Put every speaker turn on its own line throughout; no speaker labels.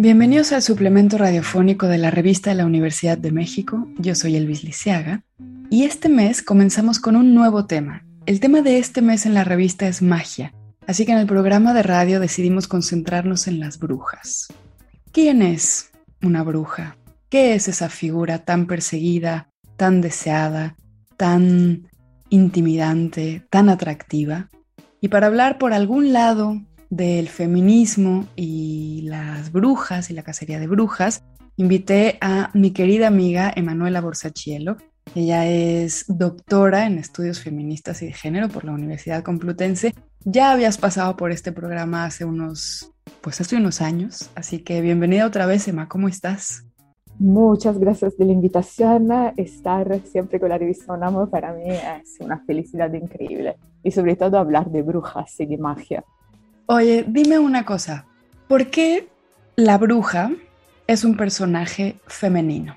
Bienvenidos al suplemento radiofónico de la revista de la Universidad de México. Yo soy Elvis Liceaga y este mes comenzamos con un nuevo tema. El tema de este mes en la revista es magia, así que en el programa de radio decidimos concentrarnos en las brujas. ¿Quién es una bruja? ¿Qué es esa figura tan perseguida, tan deseada, tan intimidante, tan atractiva? Y para hablar por algún lado del feminismo y las brujas y la cacería de brujas, invité a mi querida amiga Emanuela Borsachielo. Ella es doctora en estudios feministas y de género por la Universidad Complutense. Ya habías pasado por este programa hace unos pues hace unos años. Así que bienvenida otra vez, Emma, ¿cómo estás?
Muchas gracias de la invitación. Estar siempre con la revista UNAM para mí es una felicidad increíble. Y sobre todo hablar de brujas y de magia.
Oye, dime una cosa. ¿Por qué la bruja es un personaje femenino?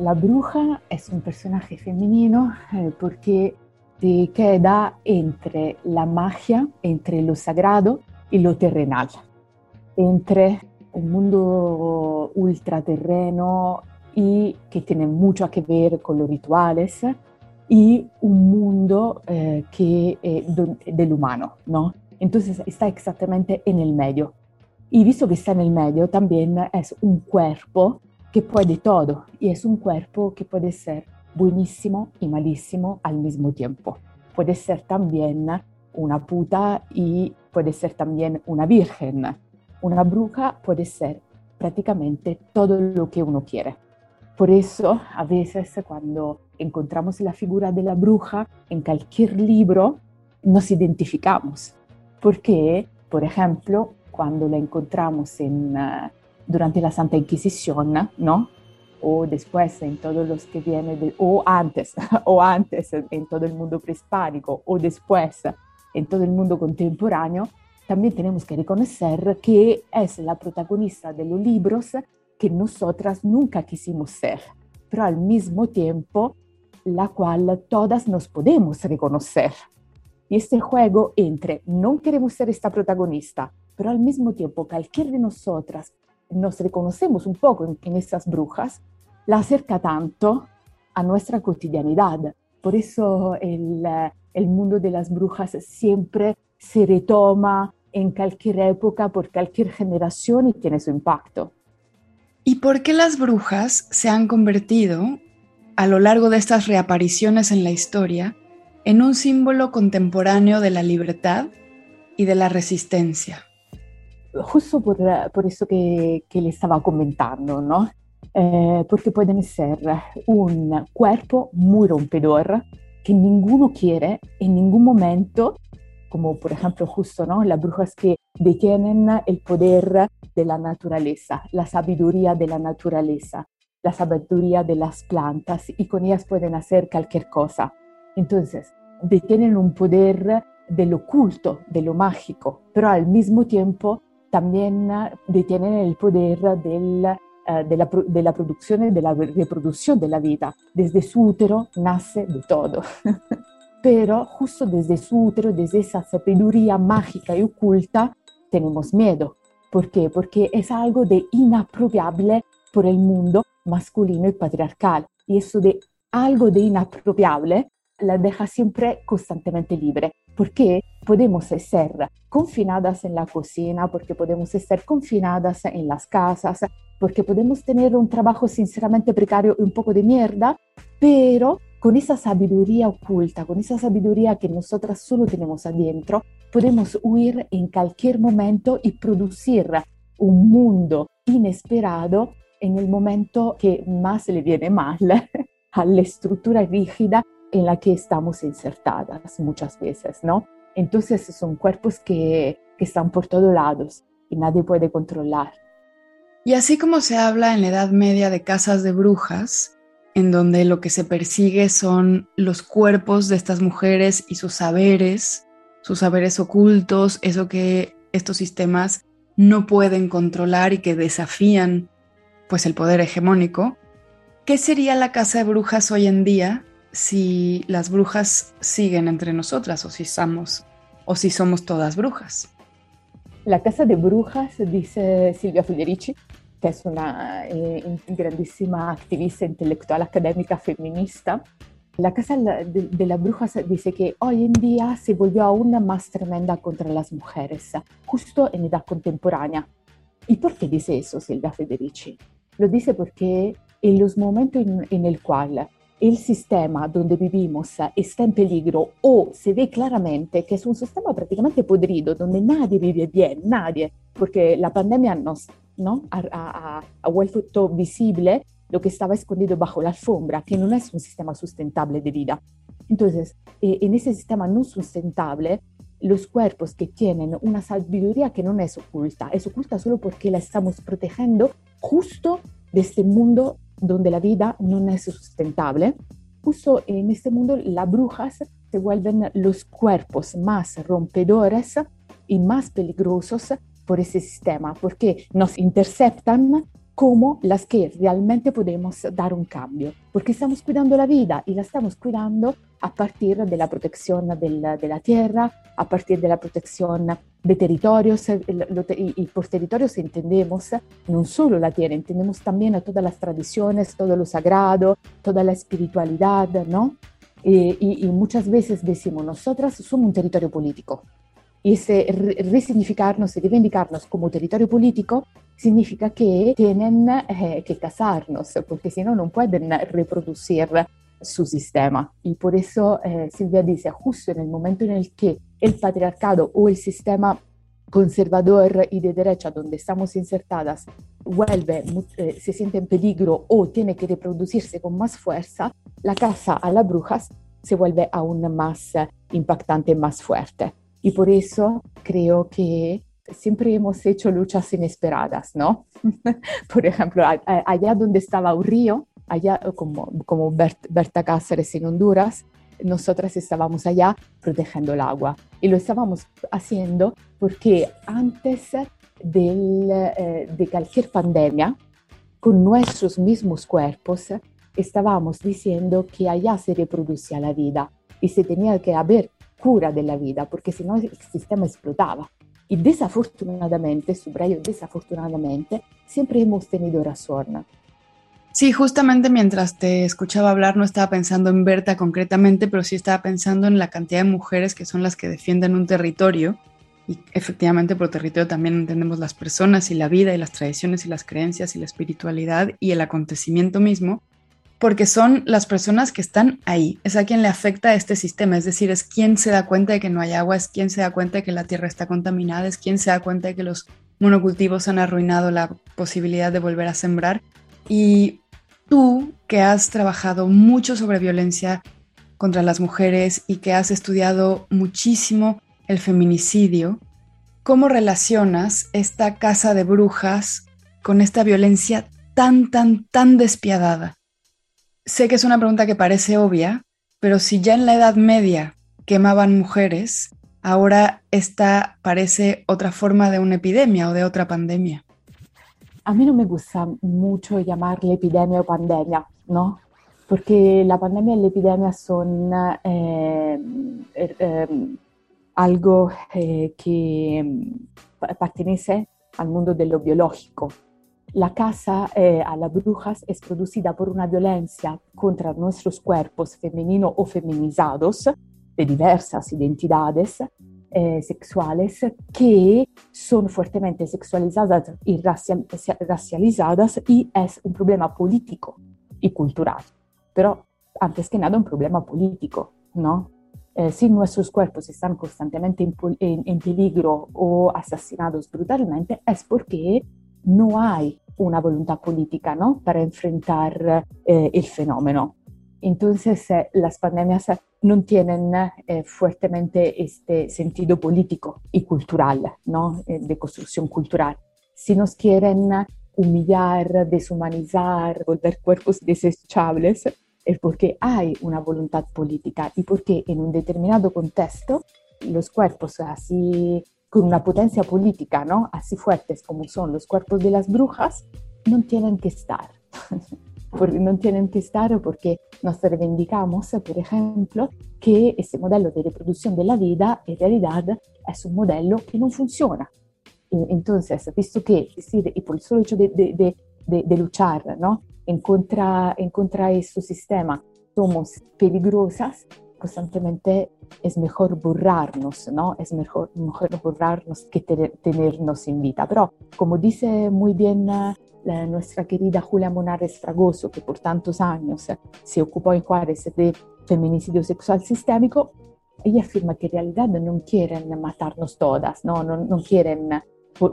La bruja es un personaje femenino eh, porque te queda entre la magia, entre lo sagrado y lo terrenal entre un mundo ultraterreno y que tiene mucho que ver con los rituales y un mundo eh, que es del humano, ¿no? Entonces está exactamente en el medio. Y visto que está en el medio, también es un cuerpo que puede todo y es un cuerpo que puede ser buenísimo y malísimo al mismo tiempo. Puede ser también una puta y puede ser también una virgen una bruja puede ser prácticamente todo lo que uno quiere. Por eso, a veces cuando encontramos la figura de la bruja en cualquier libro, nos identificamos. Porque, por ejemplo, cuando la encontramos en, uh, durante la Santa Inquisición, ¿no? O después en todos los que vienen, de, o antes, o antes en todo el mundo prehispánico, o después en todo el mundo contemporáneo, también tenemos que reconocer que es la protagonista de los libros que nosotras nunca quisimos ser, pero al mismo tiempo la cual todas nos podemos reconocer. Y este juego entre no queremos ser esta protagonista, pero al mismo tiempo cualquier de nosotras nos reconocemos un poco en, en esas brujas, la acerca tanto a nuestra cotidianidad. Por eso el, el mundo de las brujas siempre se retoma en cualquier época, por cualquier generación y tiene su impacto.
¿Y por qué las brujas se han convertido, a lo largo de estas reapariciones en la historia, en un símbolo contemporáneo de la libertad y de la resistencia?
Justo por, por eso que, que, le estaba comentando, ¿no? Eh, porque pueden ser un cuerpo muy rompedor que ninguno quiere en ningún momento como por ejemplo justo ¿no? las brujas que detienen el poder de la naturaleza, la sabiduría de la naturaleza, la sabiduría de las plantas y con ellas pueden hacer cualquier cosa. Entonces, detienen un poder del oculto, de lo mágico, pero al mismo tiempo también detienen el poder de, la, de la producción y de la reproducción de la vida. Desde su útero nace de todo. pero justo desde su útero, desde esa sabiduría mágica y oculta, tenemos miedo. ¿Por qué? Porque es algo de inapropiable por el mundo masculino y patriarcal. Y eso de algo de inapropiable la deja siempre constantemente libre. Porque podemos ser confinadas en la cocina, porque podemos estar confinadas en las casas, porque podemos tener un trabajo sinceramente precario y un poco de mierda, pero con esa sabiduría oculta, con esa sabiduría que nosotras solo tenemos adentro, podemos huir en cualquier momento y producir un mundo inesperado en el momento que más le viene mal a la estructura rígida en la que estamos insertadas muchas veces, ¿no? Entonces son cuerpos que, que están por todos lados y nadie puede controlar.
Y así como se habla en la Edad Media de casas de brujas, en donde lo que se persigue son los cuerpos de estas mujeres y sus saberes, sus saberes ocultos, eso que estos sistemas no pueden controlar y que desafían pues el poder hegemónico. ¿Qué sería la casa de brujas hoy en día si las brujas siguen entre nosotras o si somos o si somos todas brujas?
La casa de brujas, dice Silvia Federici, que es una eh, grandísima activista intelectual académica feminista, la Casa de, las Brujas dice que hoy en día se volvió aún más tremenda contra las mujeres, justo en edad contemporánea. ¿Y por qué dice eso Silvia Federici? Lo dice porque en los momentos en, en el cual el sistema donde vivimos está en peligro o se ve claramente que es un sistema prácticamente podrido, donde nadie vive bien, nadie, porque la pandemia nos ¿no? ha, ha, ha vuelto visible lo que estaba escondido bajo la alfombra, que no es un sistema sustentable de vida. Entonces, en ese sistema no sustentable, los cuerpos que tienen una sabiduría que no es oculta, es oculta solo porque la estamos protegiendo justo de este mundo donde la vida no es sustentable. Justo en este mundo las brujas se vuelven los cuerpos más rompedores y más peligrosos por ese sistema, porque nos interceptan como las que realmente podemos dar un cambio, porque estamos cuidando la vida y la estamos cuidando a partir de la protección del, de la tierra, a partir de la protección de territorios, y, por territorios entendemos no solo la tierra, entendemos también todas las tradiciones, todo lo sagrado, toda la espiritualidad, ¿no? y, y muchas veces decimos, nosotras somos un territorio político, y ese resignificarnos y reivindicarnos como territorio político significa que tienen eh, que casarnos, porque si no, no pueden reproducir su sistema. Y por eso eh, Silvia dice, justo en el momento en el que el patriarcado o el sistema conservador y de derecha donde estamos insertadas vuelve, eh, se siente en peligro o tiene que reproducirse con más fuerza, la casa a las brujas se vuelve aún más impactante, más fuerte. Y por eso creo que siempre hemos hecho luchas inesperadas, ¿no? por ejemplo, allá donde estaba un río, allá como, como Berta Cáceres en Honduras, nosotras estábamos allá protegiendo el agua. Y lo estábamos haciendo porque antes del, eh, de cualquier pandemia, con nuestros mismos cuerpos, estábamos diciendo que allá se reproducía la vida y se tenía que haber cura de la vida, porque si no el sistema explotaba. Y desafortunadamente, subrayo desafortunadamente, siempre hemos tenido razón.
Sí, justamente mientras te escuchaba hablar no estaba pensando en Berta concretamente, pero sí estaba pensando en la cantidad de mujeres que son las que defienden un territorio. Y efectivamente por territorio también entendemos las personas y la vida y las tradiciones y las creencias y la espiritualidad y el acontecimiento mismo porque son las personas que están ahí, es a quien le afecta este sistema, es decir, es quien se da cuenta de que no hay agua, es quien se da cuenta de que la tierra está contaminada, es quien se da cuenta de que los monocultivos han arruinado la posibilidad de volver a sembrar. Y tú, que has trabajado mucho sobre violencia contra las mujeres y que has estudiado muchísimo el feminicidio, ¿cómo relacionas esta casa de brujas con esta violencia tan, tan, tan despiadada? Sé que es una pregunta que parece obvia, pero si ya en la Edad Media quemaban mujeres, ahora esta parece otra forma de una epidemia o de otra pandemia.
A mí no me gusta mucho llamarle epidemia o pandemia, ¿no? Porque la pandemia y la epidemia son eh, er, em, algo eh, que pertenece al mundo de lo biológico, la casa eh, a las brujas es producida por una violencia contra nuestros cuerpos femeninos o feminizados de diversas identidades eh, sexuales que son fuertemente sexualizadas y racializadas y es un problema político y cultural. Pero antes que nada un problema político, ¿no? Eh, si nuestros cuerpos están constantemente en peligro o asesinados brutalmente, es porque no hay una voluntad política ¿no? para enfrentar eh, el fenómeno. Entonces, eh, las pandemias no tienen eh, fuertemente este sentido político y cultural, ¿no? de construcción cultural. Si nos quieren humillar, deshumanizar, volver cuerpos desechables, es porque hay una voluntad política y porque en un determinado contexto los cuerpos así con una potencia política, ¿no? Así fuertes como son los cuerpos de las brujas, no tienen que estar. porque no tienen que estar porque nos reivindicamos, por ejemplo, que ese modelo de reproducción de la vida en realidad es un modelo que no funciona. Entonces, visto que, decir, y por el solo hecho de, de, de, de luchar ¿no? en, contra, en contra de este sistema somos peligrosas, constantemente es mejor borrarnos, ¿no? Es mejor, mejor borrarnos que tenernos en vida. Pero, como dice muy bien la, nuestra querida Julia Monares Fragoso, que por tantos años se ocupó en Juárez de feminicidio sexual sistémico, ella afirma que en realidad no quieren matarnos todas, no, no, no quieren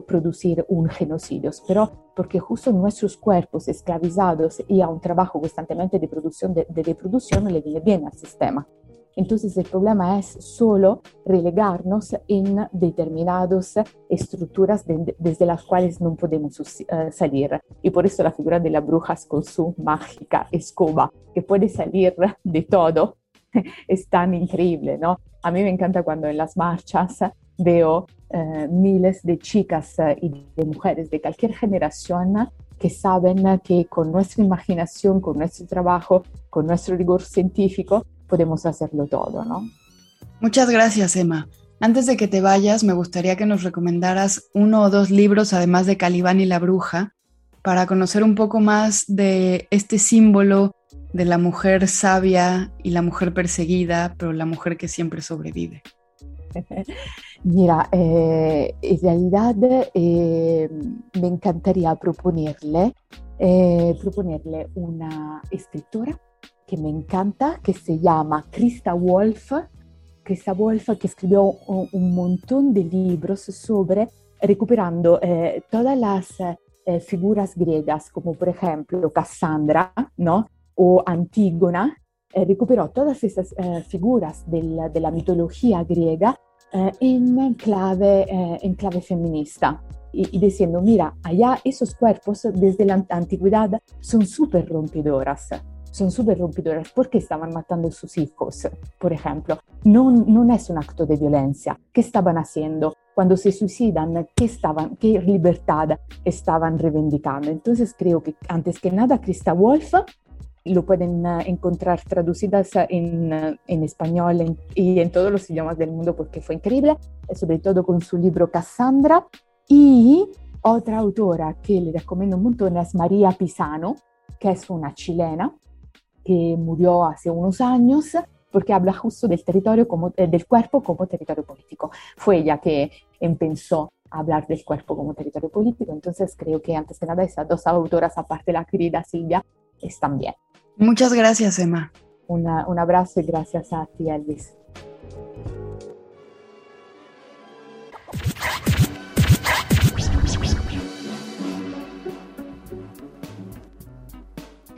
producir un genocidio, pero porque justo nuestros cuerpos esclavizados y a un trabajo constantemente de producción, de, de reproducción, le viene bien al sistema. Entonces el problema es solo relegarnos en determinadas estructuras desde las cuales no podemos uh, salir. Y por eso la figura de la bruja con su mágica escoba, que puede salir de todo, es tan increíble, ¿no? A mí me encanta cuando en las marchas veo uh, miles de chicas uh, y de mujeres de cualquier generación que saben que con nuestra imaginación, con nuestro trabajo, con nuestro rigor científico, podemos hacerlo todo, ¿no?
Muchas gracias, Emma. Antes de que te vayas, me gustaría que nos recomendaras uno o dos libros, además de Calibán y la Bruja, para conocer un poco más de este símbolo de la mujer sabia y la mujer perseguida, pero la mujer que siempre sobrevive.
Mira, eh, en realidad eh, me encantaría proponerle, eh, proponerle una escritora que me encanta, que se llama Krista Wolf. Krista Wolf que escribió un, montón de libros sobre recuperando eh, todas las eh, figuras griegas, como por ejemplo Cassandra, ¿no? O Antígona, eh, recuperó todas esas figuras de la mitología griega en, clave, en clave feminista. Y, y, diciendo, mira, allá esos cuerpos desde la antigüedad son súper rompedoras son súper rompidoras porque estaban matando a sus hijos, por ejemplo. No, no es un acto de violencia. ¿Qué estaban haciendo? Cuando se suicidan, ¿qué, estaban, qué libertad estaban reivindicando? Entonces creo que antes que nada, Krista Wolf lo pueden uh, encontrar traducidas en, uh, en español en, y en todos los idiomas del mundo porque fue increíble, sobre todo con su libro Cassandra. Y otra autora que le recomiendo un montón es María Pisano, que es una chilena, que murió hace unos años porque habla justo del territorio como, eh, del cuerpo como territorio político. Fue ella que empezó a hablar del cuerpo como territorio político, entonces creo que antes que nada esas dos autoras, aparte la querida Silvia, están bien.
Muchas gracias, Emma.
Una, un abrazo y gracias a ti, Elvis.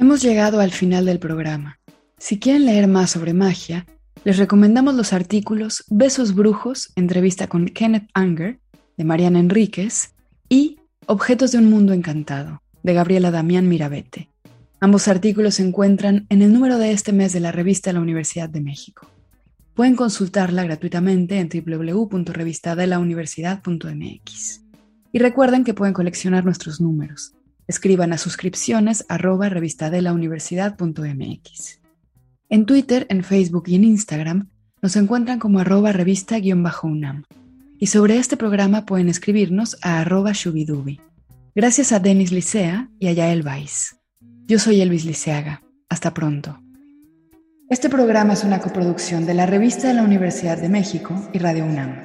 Hemos llegado al final del programa. Si quieren leer más sobre magia, les recomendamos los artículos Besos Brujos, entrevista con Kenneth Anger, de Mariana Enríquez, y Objetos de un Mundo Encantado, de Gabriela Damián Mirabete. Ambos artículos se encuentran en el número de este mes de la revista de la Universidad de México. Pueden consultarla gratuitamente en www.revistadelauniversidad.mx. Y recuerden que pueden coleccionar nuestros números. Escriban a suscripciones arroba revistadelauniversidad.mx. En Twitter, en Facebook y en Instagram nos encuentran como arroba revista-unam. Y sobre este programa pueden escribirnos a arroba shubidubi. Gracias a Denis Licea y a Yael Weiss. Yo soy Elvis Liceaga. Hasta pronto. Este programa es una coproducción de la Revista de la Universidad de México y Radio UNAM.